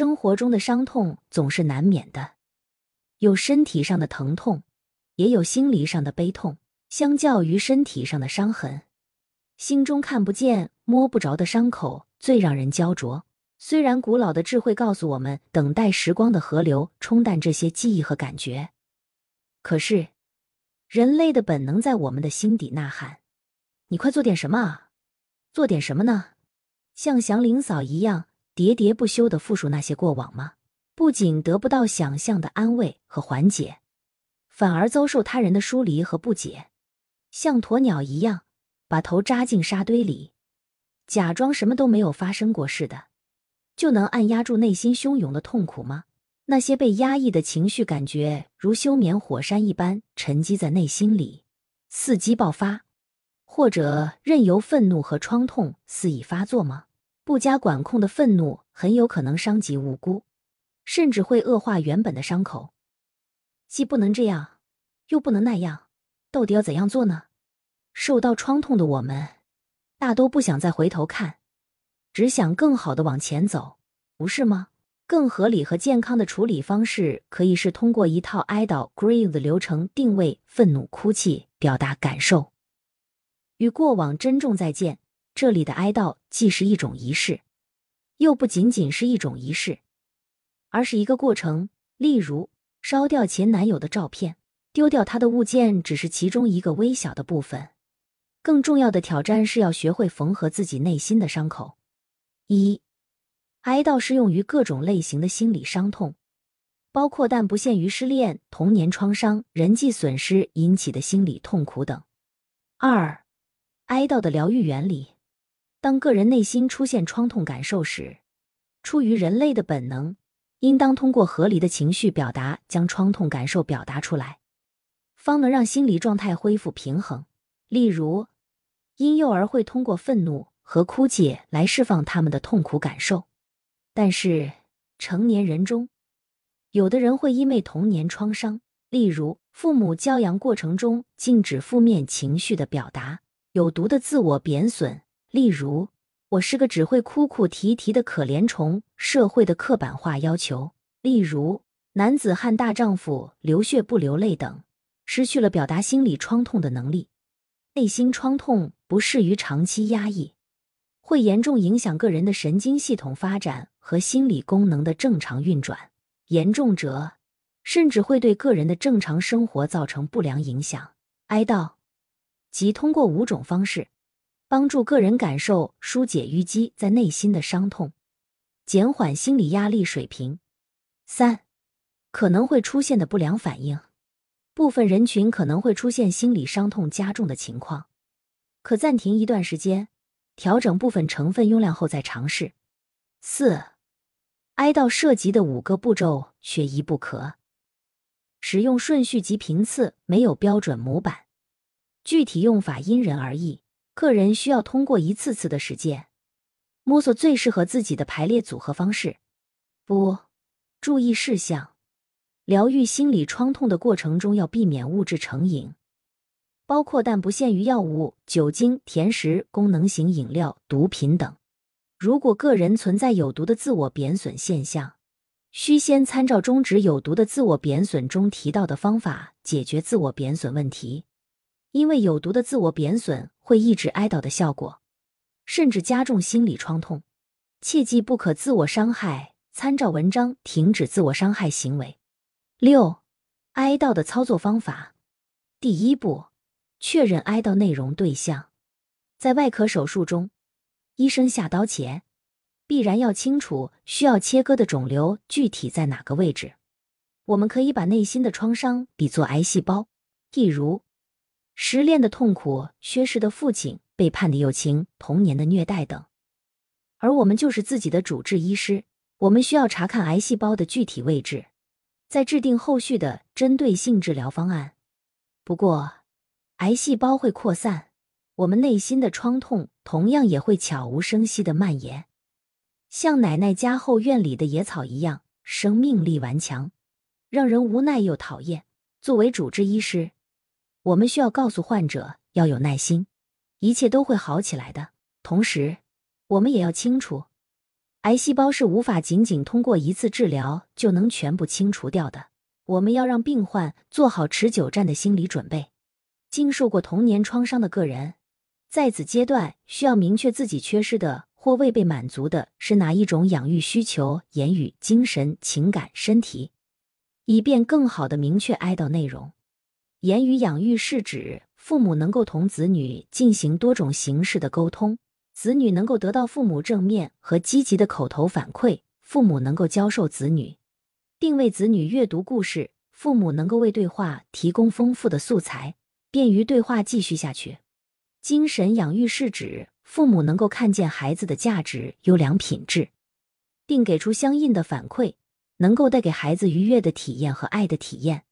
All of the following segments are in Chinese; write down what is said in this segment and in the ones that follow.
生活中的伤痛总是难免的，有身体上的疼痛，也有心理上的悲痛。相较于身体上的伤痕，心中看不见、摸不着的伤口最让人焦灼。虽然古老的智慧告诉我们，等待时光的河流冲淡这些记忆和感觉，可是人类的本能在我们的心底呐喊：“你快做点什么啊！做点什么呢？”像祥林嫂一样喋喋不休的复述那些过往吗？不仅得不到想象的安慰和缓解，反而遭受他人的疏离和不解。像鸵鸟一样，把头扎进沙堆里，假装什么都没有发生过似的，就能按压住内心汹涌的痛苦吗？那些被压抑的情绪感觉，如休眠火山一般沉积在内心里，伺机爆发，或者任由愤怒和创痛肆意发作吗？不加管控的愤怒很有可能伤及无辜，甚至会恶化原本的伤口。既不能这样，又不能那样。到底要怎样做呢？受到创痛的我们，大都不想再回头看，只想更好的往前走，不是吗？更合理和健康的处理方式，可以是通过一套哀悼 （grieve） 的流程，定位愤怒、哭泣，表达感受，与过往珍重再见。这里的哀悼既是一种仪式，又不仅仅是一种仪式，而是一个过程。例如，烧掉前男友的照片。丢掉他的物件只是其中一个微小的部分，更重要的挑战是要学会缝合自己内心的伤口。一，哀悼适用于各种类型的心理伤痛，包括但不限于失恋、童年创伤、人际损失引起的心理痛苦等。二，哀悼的疗愈原理：当个人内心出现创痛感受时，出于人类的本能，应当通过合理的情绪表达，将创痛感受表达出来。方能让心理状态恢复平衡。例如，婴幼儿会通过愤怒和哭泣来释放他们的痛苦感受，但是成年人中，有的人会因为童年创伤，例如父母教养过程中禁止负面情绪的表达，有毒的自我贬损，例如我是个只会哭哭啼啼的可怜虫，社会的刻板化要求，例如男子汉大丈夫流血不流泪等。失去了表达心理创痛的能力，内心创痛不适于长期压抑，会严重影响个人的神经系统发展和心理功能的正常运转，严重者甚至会对个人的正常生活造成不良影响。哀悼即通过五种方式，帮助个人感受、疏解淤积在内心的伤痛，减缓心理压力水平。三可能会出现的不良反应。部分人群可能会出现心理伤痛加重的情况，可暂停一段时间，调整部分成分用量后再尝试。四、哀悼涉及的五个步骤缺一不可，使用顺序及频次没有标准模板，具体用法因人而异，个人需要通过一次次的实践，摸索最适合自己的排列组合方式。不，注意事项。疗愈心理创痛的过程中，要避免物质成瘾，包括但不限于药物、酒精、甜食、功能型饮料、毒品等。如果个人存在有毒的自我贬损现象，需先参照终止有毒的自我贬损中提到的方法解决自我贬损问题，因为有毒的自我贬损会抑制哀悼的效果，甚至加重心理创痛。切记不可自我伤害。参照文章，停止自我伤害行为。六，哀悼的操作方法。第一步，确认哀悼内容对象。在外科手术中，医生下刀前，必然要清楚需要切割的肿瘤具体在哪个位置。我们可以把内心的创伤比作癌细胞，例如失恋的痛苦、缺失的父亲、背叛的友情、童年的虐待等。而我们就是自己的主治医师，我们需要查看癌细胞的具体位置。在制定后续的针对性治疗方案。不过，癌细胞会扩散，我们内心的创痛同样也会悄无声息的蔓延，像奶奶家后院里的野草一样，生命力顽强，让人无奈又讨厌。作为主治医师，我们需要告诉患者要有耐心，一切都会好起来的。同时，我们也要清楚，癌细胞是无法仅仅通过一次治疗就能全部清除掉的。我们要让病患做好持久战的心理准备。经受过童年创伤的个人，在此阶段需要明确自己缺失的或未被满足的是哪一种养育需求：言语、精神、情感、身体，以便更好的明确哀悼内容。言语养育是指父母能够同子女进行多种形式的沟通。子女能够得到父母正面和积极的口头反馈，父母能够教授子女，并为子女阅读故事，父母能够为对话提供丰富的素材，便于对话继续下去。精神养育是指父母能够看见孩子的价值、优良品质，并给出相应的反馈，能够带给孩子愉悦的体验和爱的体验，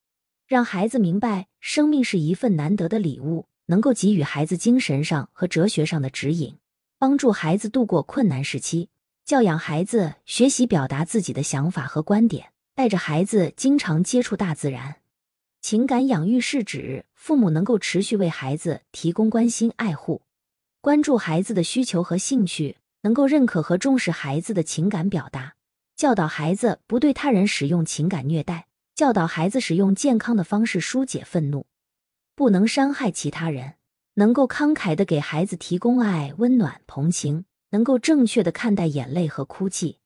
让孩子明白生命是一份难得的礼物，能够给予孩子精神上和哲学上的指引。帮助孩子度过困难时期，教养孩子学习表达自己的想法和观点，带着孩子经常接触大自然。情感养育是指父母能够持续为孩子提供关心、爱护，关注孩子的需求和兴趣，能够认可和重视孩子的情感表达，教导孩子不对他人使用情感虐待，教导孩子使用健康的方式疏解愤怒，不能伤害其他人。能够慷慨的给孩子提供爱、温暖、同情，能够正确的看待眼泪和哭泣，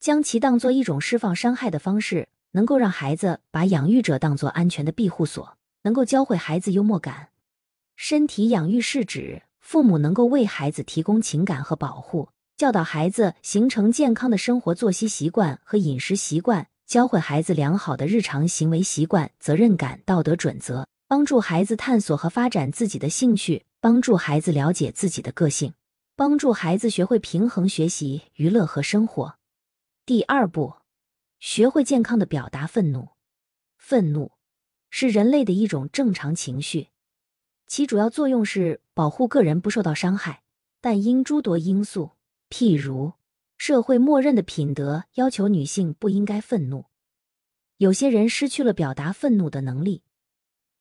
将其当做一种释放伤害的方式，能够让孩子把养育者当做安全的庇护所，能够教会孩子幽默感。身体养育是指父母能够为孩子提供情感和保护，教导孩子形成健康的生活作息习惯和饮食习惯，教会孩子良好的日常行为习惯、责任感、道德准则。帮助孩子探索和发展自己的兴趣，帮助孩子了解自己的个性，帮助孩子学会平衡学习、娱乐和生活。第二步，学会健康的表达愤怒。愤怒是人类的一种正常情绪，其主要作用是保护个人不受到伤害，但因诸多因素，譬如社会默认的品德要求女性不应该愤怒，有些人失去了表达愤怒的能力。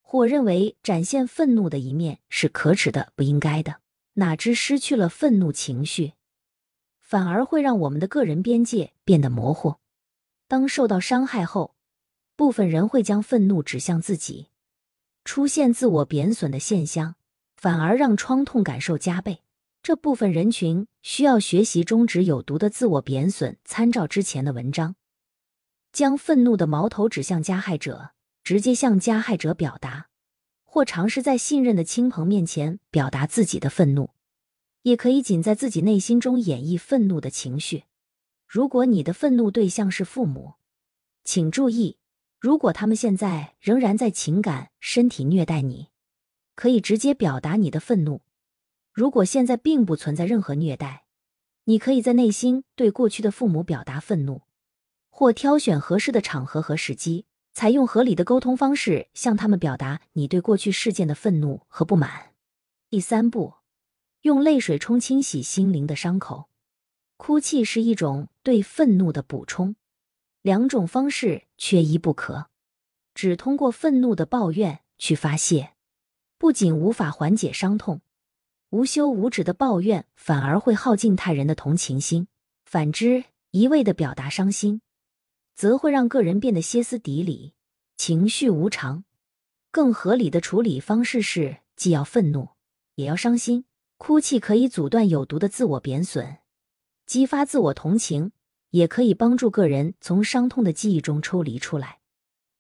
或认为展现愤怒的一面是可耻的、不应该的，哪知失去了愤怒情绪，反而会让我们的个人边界变得模糊。当受到伤害后，部分人会将愤怒指向自己，出现自我贬损的现象，反而让创痛感受加倍。这部分人群需要学习终止有毒的自我贬损，参照之前的文章，将愤怒的矛头指向加害者。直接向加害者表达，或尝试在信任的亲朋面前表达自己的愤怒，也可以仅在自己内心中演绎愤怒的情绪。如果你的愤怒对象是父母，请注意，如果他们现在仍然在情感、身体虐待你，可以直接表达你的愤怒。如果现在并不存在任何虐待，你可以在内心对过去的父母表达愤怒，或挑选合适的场合和时机。采用合理的沟通方式，向他们表达你对过去事件的愤怒和不满。第三步，用泪水冲清洗心灵的伤口。哭泣是一种对愤怒的补充，两种方式缺一不可。只通过愤怒的抱怨去发泄，不仅无法缓解伤痛，无休无止的抱怨反而会耗尽他人的同情心。反之，一味的表达伤心。则会让个人变得歇斯底里、情绪无常。更合理的处理方式是，既要愤怒，也要伤心。哭泣可以阻断有毒的自我贬损，激发自我同情，也可以帮助个人从伤痛的记忆中抽离出来。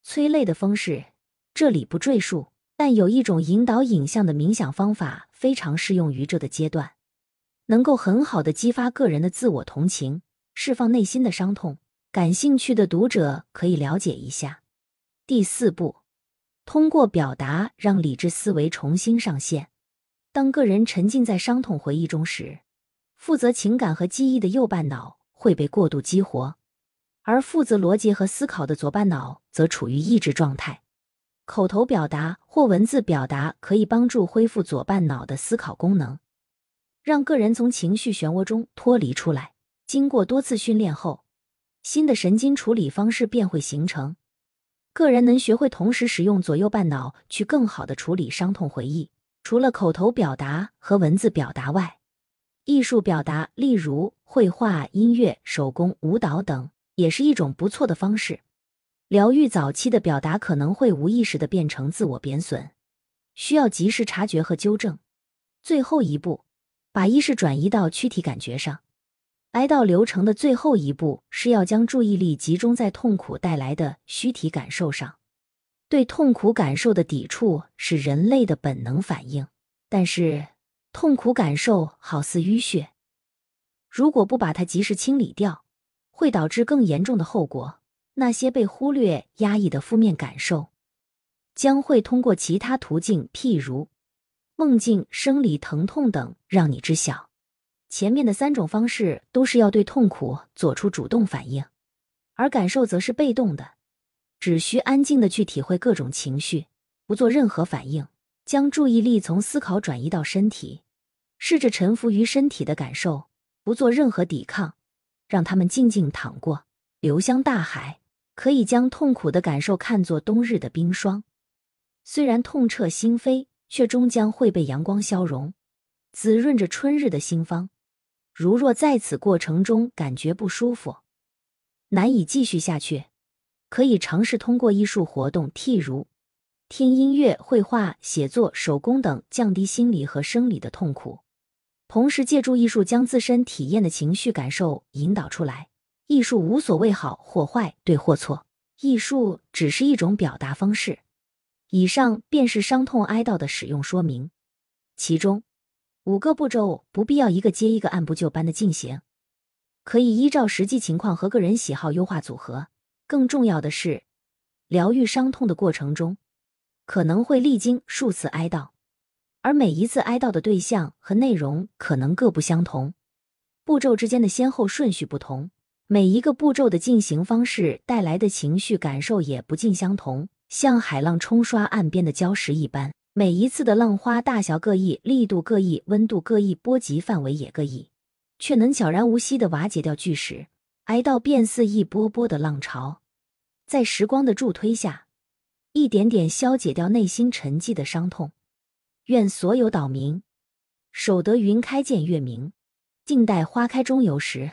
催泪的方式这里不赘述，但有一种引导影像的冥想方法非常适用于这个阶段，能够很好的激发个人的自我同情，释放内心的伤痛。感兴趣的读者可以了解一下。第四步，通过表达让理智思维重新上线。当个人沉浸在伤痛回忆中时，负责情感和记忆的右半脑会被过度激活，而负责逻辑和思考的左半脑则处于抑制状态。口头表达或文字表达可以帮助恢复左半脑的思考功能，让个人从情绪漩涡中脱离出来。经过多次训练后。新的神经处理方式便会形成，个人能学会同时使用左右半脑去更好的处理伤痛回忆。除了口头表达和文字表达外，艺术表达，例如绘画、音乐、手工、舞蹈等，也是一种不错的方式。疗愈早期的表达可能会无意识的变成自我贬损，需要及时察觉和纠正。最后一步，把意识转移到躯体感觉上。哀悼流程的最后一步是要将注意力集中在痛苦带来的躯体感受上。对痛苦感受的抵触是人类的本能反应，但是痛苦感受好似淤血，如果不把它及时清理掉，会导致更严重的后果。那些被忽略、压抑的负面感受，将会通过其他途径，譬如梦境、生理疼痛等，让你知晓。前面的三种方式都是要对痛苦做出主动反应，而感受则是被动的，只需安静的去体会各种情绪，不做任何反应，将注意力从思考转移到身体，试着臣服于身体的感受，不做任何抵抗，让他们静静躺过，流向大海。可以将痛苦的感受看作冬日的冰霜，虽然痛彻心扉，却终将会被阳光消融，滋润着春日的心芳。如若在此过程中感觉不舒服，难以继续下去，可以尝试通过艺术活动，譬如听音乐、绘画、写作、手工等，降低心理和生理的痛苦，同时借助艺术将自身体验的情绪感受引导出来。艺术无所谓好或坏、对或错，艺术只是一种表达方式。以上便是伤痛哀悼的使用说明，其中五个步骤不必要一个接一个按部就班的进行，可以依照实际情况和个人喜好优化组合。更重要的是，疗愈伤痛的过程中可能会历经数次哀悼，而每一次哀悼的对象和内容可能各不相同，步骤之间的先后顺序不同。每一个步骤的进行方式带来的情绪感受也不尽相同，像海浪冲刷岸边的礁石一般，每一次的浪花大小各异，力度各异，温度各异，波及范围也各异，却能悄然无息地瓦解掉巨石。哀悼便似一波波的浪潮，在时光的助推下，一点点消解掉内心沉寂的伤痛。愿所有岛民守得云开见月明，静待花开中游时。